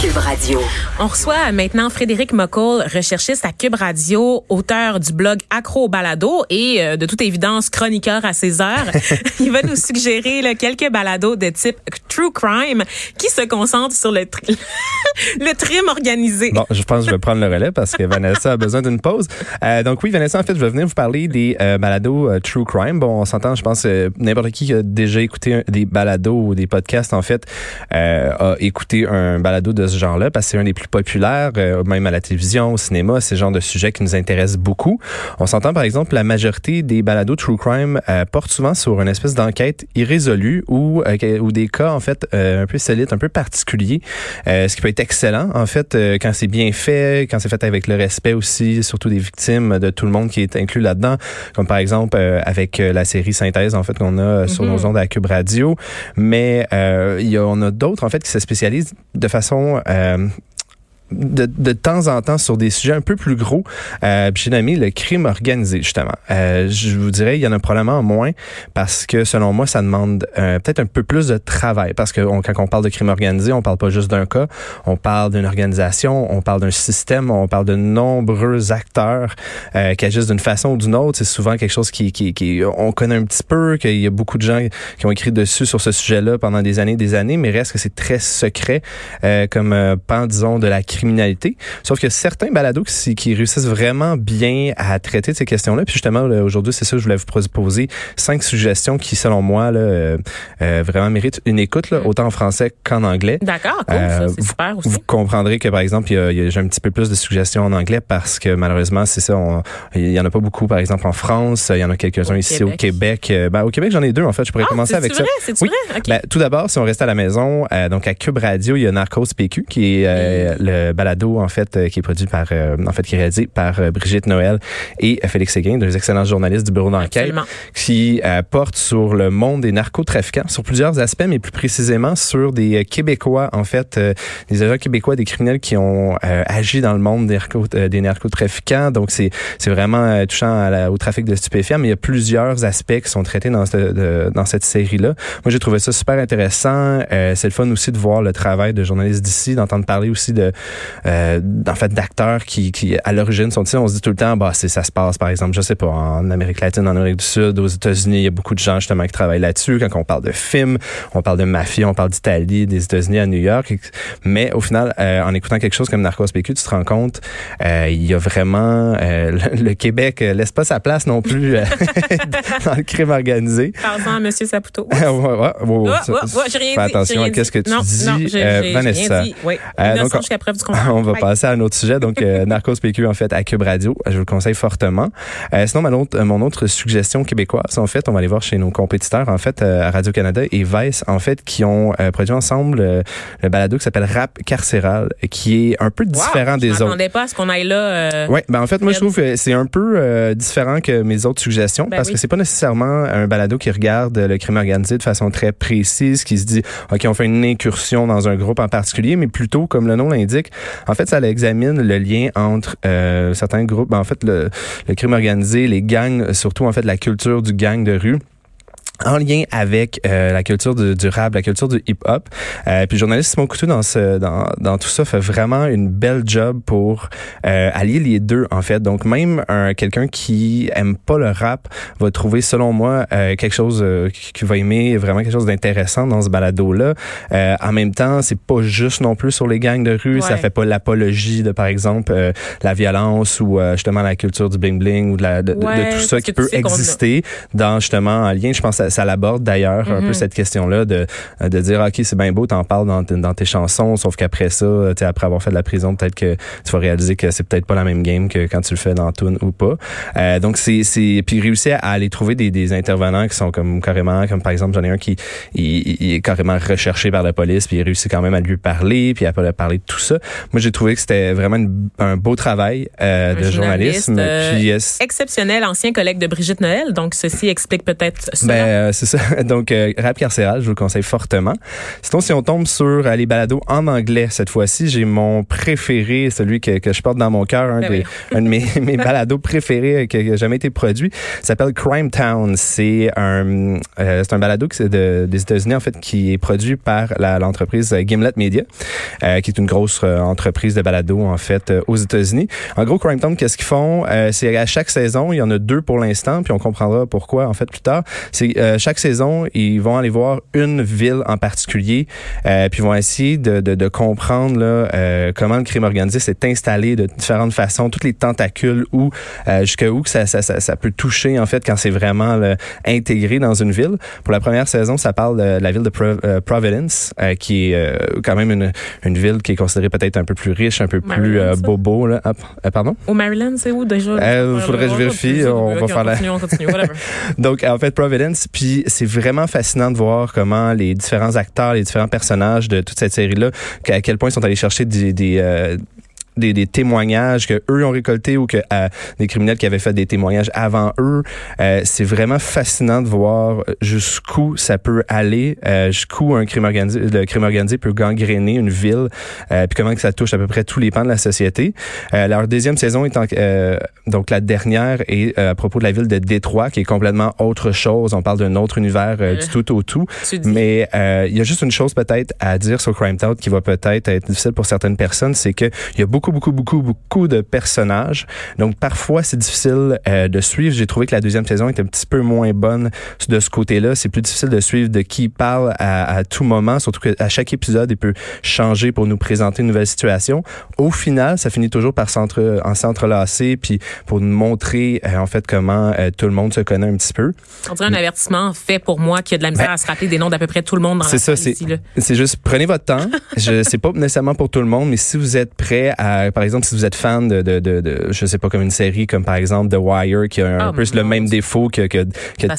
Cube Radio. On reçoit maintenant Frédéric McCall, recherchiste à Cube Radio, auteur du blog Accro Balado et euh, de toute évidence chroniqueur à ses heures. Il va nous suggérer là, quelques balados de type true crime qui se concentrent sur le, tri le trim organisé. Bon, je pense que je vais prendre le relais parce que Vanessa a besoin d'une pause. Euh, donc oui, Vanessa, en fait, je vais venir vous parler des euh, balados euh, true crime. Bon, on s'entend, je pense, euh, n'importe qui qui a déjà écouté un- des balados ou des podcasts, en fait, euh, a écouté un balado de ce genre-là parce que c'est un des plus populaires, euh, même à la télévision, au cinéma, c'est le genre de sujet qui nous intéresse beaucoup. On s'entend, par exemple, la majorité des balados true crime euh, portent souvent sur une espèce d'enquête irrésolue ou, euh, ou des cas, en fait, euh, un peu solides, un peu particuliers, ce qui peut être excellent, en fait, quand c'est bien fait, quand c'est fait avec le respect aussi, surtout des victimes, de tout le monde qui est inclus là-dedans, comme par exemple avec la série Synthèse, en fait, qu'on a sur Mhm. nos ondes à Cube Radio. Mais il y a, on a d'autres, en fait, qui se spécialisent de façon... euh, de, de temps en temps sur des sujets un peu plus gros. Euh, j'ai nommé le crime organisé, justement. Euh, je vous dirais, il y en a probablement moins parce que, selon moi, ça demande euh, peut-être un peu plus de travail. Parce que on- quand on parle de crime organisé, on parle pas juste d'un cas, on parle d'une organisation, on parle d'un système, on parle de nombreux acteurs euh, qui agissent d'une façon ou d'une autre. C'est souvent quelque chose qui, qui, qui on connaît un petit peu, qu'il y a beaucoup de gens qui ont écrit dessus sur ce sujet-là pendant des années et des années, mais reste que c'est très secret euh, comme euh, pan, disons, de la criminalité. Sauf que certains balados qui, qui réussissent vraiment bien à traiter de ces questions-là. Puis justement, aujourd'hui, c'est ça que je voulais vous proposer. Cinq suggestions qui, selon moi, là, euh, euh, vraiment méritent une écoute, là, autant en français qu'en anglais. D'accord, cool, Euh, c'est super aussi. Vous comprendrez que, par exemple, il y a, il y a- j'ai un petit peu plus de suggestions en anglais parce que malheureusement, c'est ça, on- il y en a pas beaucoup, par exemple, en France. Il y en a quelques-uns ici au Québec. Euh, Ben, au Québec, j'en ai deux, en fait. Je pourrais Ah, commencer avec ça. vrai? Oui. vrai? OK. Ben, tout d'abord, si on reste à la maison, euh, donc à Cube Radio, il y a Narcos PQ, qui est euh, balado en fait euh, qui est produit par, euh, en fait, qui est réalisé par Brigitte Noël et Félix Séguin, deux excellents journalistes du bureau d'enquête, qui euh, porte sur le monde des narcotrafiquants, sur plusieurs aspects, mais plus précisément sur des Québécois, en fait, euh, des agents québécois, des criminels qui ont euh, agi dans le monde des, narco- des narcotrafiquants. Donc c'est c'est vraiment touchant à la- au trafic de stupéfiants, mais il y a plusieurs aspects qui sont traités dans, ce- de- dans cette série-là. Moi, j'ai trouvé ça super intéressant. Euh, c'est le fun aussi de voir le travail de journalistes d'ici, d'entendre parler aussi de, euh, en fait, d'acteurs qui, qui, à l'origine, sont ici. On se dit tout le temps, bah, c'est, ça se passe, par exemple, je sais pas, en Amérique latine, en Amérique du Sud, aux États-Unis, il y a beaucoup de gens, justement, qui travaillent là-dessus. Quand on parle de films, on parle de mafia, on parle d'Italie, des États-Unis à New York. Mais au final, euh, en écoutant quelque chose comme Narcos PQ, tu te rends compte, euh, il y a vraiment, euh, le, le Québec euh, laisse pas sa place non plus euh, dans le crime organisé. Parlons à M. Saputo. ouais, ouais, ouais, ouais, Ah, ouais, ouais, j'ai rien fais dit, attention à qu'est-ce que tu non, dis, non, Vanessa. rien dit. Oui. Euh, donc, jusqu'à preuve du On va passer à un autre sujet. Donc, euh, Narcos PQ, en fait, à Cube Radio. Je vous le conseille fortement. Euh, sinon, ma autre- mon autre suggestion québécoise, en fait, on va aller voir chez nos compétiteurs, en fait, euh, à Radio-Canada et Vice, en fait, qui ont euh, produit ensemble euh, le balado qui s'appelle Rap carcéral, qui est un peu Wow, différent je des autres. m'attendais pas à ce qu'on aille là. euh, Ouais, ben en fait, moi je trouve que c'est un peu euh, différent que mes autres suggestions Ben parce oui. que c'est pas nécessairement un balado qui regarde le crime organisé de façon très précise, qui se dit ok on fait une incursion dans un groupe en particulier, mais plutôt comme le nom l'indique, en fait ça examine le lien entre euh, certains groupes, ben, en fait le, le crime organisé, les gangs, surtout en fait la culture du gang de rue en lien avec euh, la culture du, du rap, la culture du hip-hop. Euh, puis le journaliste Simon Coutu dans, ce, dans, dans tout ça fait vraiment une belle job pour euh, allier les deux en fait. Donc même un quelqu'un qui aime pas le rap va trouver selon moi euh, quelque chose euh, qui va aimer vraiment quelque chose d'intéressant dans ce balado là. Euh, en même temps, c'est pas juste non plus sur les gangs de rue, ça Ouais. fait pas l'apologie de par exemple euh, la violence ou euh, justement la culture du bling bling ou de, la, de, de- tout ça qui peut exister dans justement en lien. Je pense que ça, ça l'aborde d'ailleurs un peu cette question-là de de dire ok c'est bien beau t'en parles dans, dans tes chansons sauf qu'après ça après avoir fait de la prison peut-être que tu vas réaliser que c'est peut-être pas la même game que quand tu le fais dans Tune ou pas. Euh, donc c'est c'est puis réussir à aller trouver des, des intervenants qui sont comme carrément comme par exemple j'en ai un qui il, il est carrément recherché par la police puis il réussit quand même à lui parler puis à parler de tout ça. Moi j'ai trouvé que c'était vraiment une- un beau travail euh, de journalisme journaliste, euh, puis Exceptionnel, ancien collègue de Brigitte Noël. Donc, ceci explique peut-être cela. ben, Euh, c'est ça. Donc, euh, rap carcéral, je vous le conseille fortement. Sinon, si on tombe sur euh, les balados en anglais cette fois-ci, j'ai mon préféré, celui que, que je porte dans mon cœur, un, Ben un de mes, mes balados préférés qui n'a jamais été produit. S'appelle Crime Town. C'est un, c'est un balado qui de, des États-Unis, en fait, qui est produit par la- l'entreprise Gimlet Media, qui est une grosse entreprise de balado, en fait, aux États-Unis. En gros, Crime Town, qu'est-ce qu'ils font? C'est à chaque saison, il y en a deux pour l'instant, puis on comprendra pourquoi, en fait, plus tard. C'est euh, chaque saison, ils vont aller voir une ville en particulier, euh, puis ils vont essayer de, de, de comprendre là, euh, comment le crime organisé s'est installé de différentes façons, toutes les tentacules euh, jusqu'à où que ça, ça, ça, ça peut toucher en fait quand c'est vraiment là, intégré dans une ville. Pour la première saison, ça parle de la ville de Pro- Providence, qui est quand même une, une ville qui est considérée peut-être un peu plus riche, un peu plus Maryland, bobo. Là. Ah, pardon? Au Maryland, c'est où déjà? Euh, faudrait que je vérifie, on va faire la- continue, on continue. Donc, en fait, Providence, puis c'est vraiment fascinant de voir comment les différents acteurs, les différents personnages de toute cette série-là, à quel point ils sont allés chercher des... des euh, des, des témoignages que eux ont récoltés ou que euh, des criminels qui avaient fait des témoignages avant eux. Euh, c'est vraiment fascinant de voir jusqu'où ça peut aller, euh, jusqu'où un crime organisé, le crime organisé peut gangréner une ville, euh, puis comment que ça touche à peu près tous les pans de la société. Euh, leur deuxième saison est en- euh, donc la dernière est euh, à propos de la ville de Détroit, qui est complètement autre chose. On parle d'un autre univers euh, du tout au tout. Mais euh, il y a juste une chose peut-être à dire sur Crime Town qui va peut-être être difficile pour certaines personnes, c'est que il y a beaucoup, beaucoup, beaucoup, beaucoup de personnages. Donc parfois c'est difficile euh, de suivre. J'ai trouvé que la deuxième saison était un petit peu moins bonne de ce côté-là. C'est plus difficile de suivre de qui parle à, à tout moment, surtout qu'à chaque épisode, il peut changer pour nous présenter une nouvelle situation. Au final, ça finit toujours par s'entre, en s'entrelacer, puis pour nous montrer euh, en fait comment euh, tout le monde se connaît un petit peu. On dirait un avertissement fait pour moi qui a de la misère Ben, à se rappeler des noms d'à peu près tout le monde dans C'est ça, c'est ici, c'est juste prenez votre temps. Je c'est pas nécessairement pour tout le monde, mais si vous êtes prêt à par exemple si vous êtes fan de de de, de je sais pas comme une série comme par exemple The Wire qui a un Oh, peu le même défaut que que,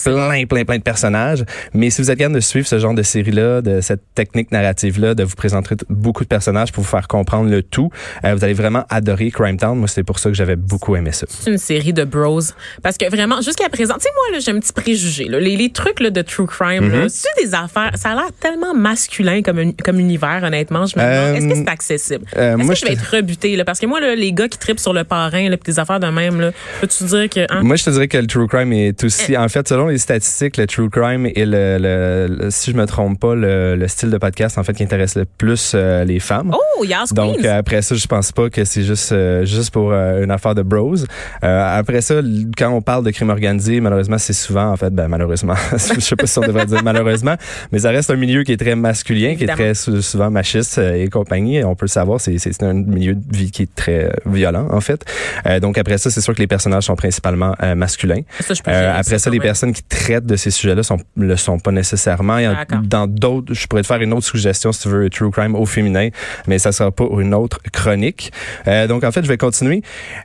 plein plein plein de personnages, mais si vous êtes capable de suivre ce genre de série là, de cette technique narrative là, de vous présenter beaucoup de personnages pour vous faire comprendre le tout, euh, vous allez vraiment adorer Crime Town. Moi, c'est pour ça que j'avais beaucoup aimé ça. C'est une série de bros. Parce que vraiment, jusqu'à présent, tu sais, moi, là, j'ai un petit préjugé. Là. Les, les trucs là, de true crime, Mm-hmm. c'est des affaires. Ça a l'air tellement masculin comme, un- comme univers, honnêtement. Je me demande, Euh, est-ce que c'est accessible? euh, est-ce moi, que je vais être Là? Parce que moi, là, les gars qui tripent sur le parrain, là, pis des affaires de même, là, peux-tu dire que. Hein? Moi, je te dirais que le true crime est aussi, en fait, selon les statistiques, le true crime est le, le- le- si je me trompe pas, le, le style de podcast en fait qui intéresse le plus euh, les femmes. Oh, Yas Donc Queens! euh, après ça, je pense pas que c'est juste euh, juste pour euh, une affaire de bros. Euh, après ça, quand on parle de crime organisé, malheureusement, c'est souvent en fait, ben malheureusement, je sais pas si on devrait dire malheureusement, mais ça reste un milieu qui est très masculin, qui est très sou- souvent machiste euh, et compagnie. On peut le savoir, c'est c'est un milieu qui est très euh, violent en fait. Euh, donc après ça, c'est sûr que les personnages sont principalement euh, masculins. ça, je peux Euh, après ça, les même. personnes qui traitent de ces sujets-là sont le sont pas nécessairement. Il y a- D'accord. dans d'autres, je pourrais te faire une autre suggestion si tu veux, true crime au féminin, mais ça sera pas une autre chronique. Euh, donc en fait, je vais continuer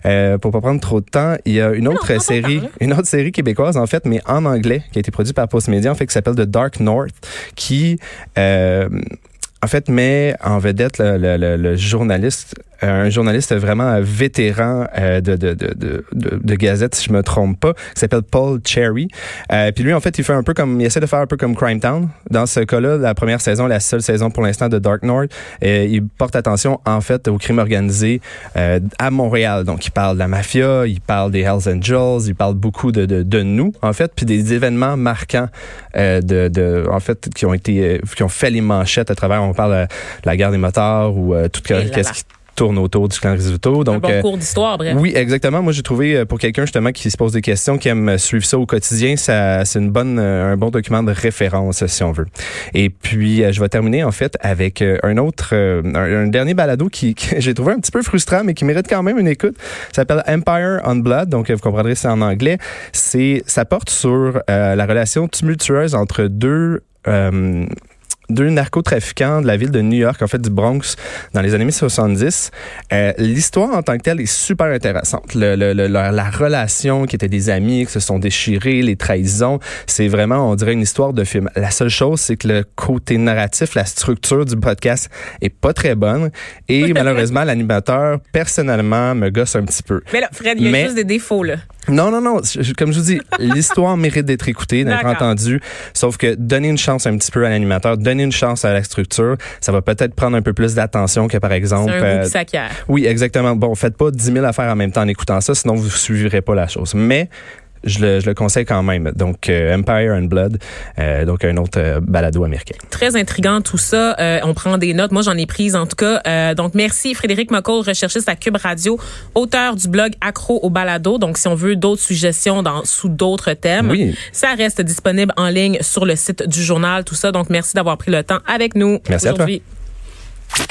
euh, pour pas prendre trop de temps. Il y a une non, autre série, une autre série québécoise en fait, mais en anglais, qui a été produite par Postmedia, en fait, qui s'appelle The Dark North, qui euh, en fait, met en vedette le, le- le- le journaliste, un journaliste vraiment vétéran euh, de, de, de, de, Gazette, si je me trompe pas, qui s'appelle Paul Cherry. Euh, puis lui, en fait, il fait un peu comme, il essaie de faire un peu comme Crime Town. Dans ce cas-là, la première saison, la seule saison pour l'instant de Dark North, euh, il porte attention, en fait, au crime organisé euh, à Montréal. Donc, il parle de la mafia, il parle des Hells Angels, il parle beaucoup de, de, de nous, en fait, puis des événements marquants euh, de, de, en fait, qui ont été, qui ont fait les manchettes à travers, on parle de la guerre des motards ou euh, tout là. qui tourne autour du clan Risotto. un Donc, bon euh, cours d'histoire, bref. oui, exactement. Moi, j'ai trouvé euh, pour quelqu'un justement qui se pose des questions, qui aime suivre ça au quotidien, ça, c'est une bonne, euh, un bon document de référence si on veut. Et puis, euh, je vais terminer en fait avec euh, un autre, euh, un, un dernier balado qui, que j'ai trouvé un petit peu frustrant, mais qui mérite quand même une écoute. Ça s'appelle Empire on Blood, donc euh, vous comprendrez c'est en anglais. C'est, ça porte sur euh, la relation tumultueuse entre deux. euh, deux narcotrafiquants de la ville de New York, en fait du Bronx, dans les années 70. Euh, L'histoire en tant que telle est super intéressante. Le, le- le- la, la relation qui étaient des amis, qui se sont déchirés, les trahisons, c'est vraiment, on dirait, une histoire de film. La seule chose, c'est que le côté narratif, la structure du podcast est pas très bonne. Et malheureusement, l'animateur, personnellement, me gosse un petit peu. Mais là, Fred, il y a Mais- juste des défauts, là. Non, non, non. Comme je vous dis, l'histoire mérite d'être écoutée, d'être entendue. Sauf que donner une chance un petit peu à l'animateur, donner une chance à la structure, ça va peut-être prendre un peu plus d'attention que par exemple. Un euh, oui, exactement. Bon, faites pas 10 000 affaires en même temps en écoutant ça, sinon vous suivrez pas la chose. Mais je le, je le conseille quand même. Donc, euh, Empire and Blood, euh, donc un autre euh, balado américain. Très intriguant tout ça. on prend des notes. Moi, j'en ai prises en tout cas. donc, merci Frédéric McCall, recherchiste à Cube Radio, auteur du blog Accro au balado. Donc, si on veut d'autres suggestions dans, sous d'autres thèmes, oui. ça reste disponible en ligne sur le site du journal, tout ça. Donc, merci d'avoir pris le temps avec nous merci À toi.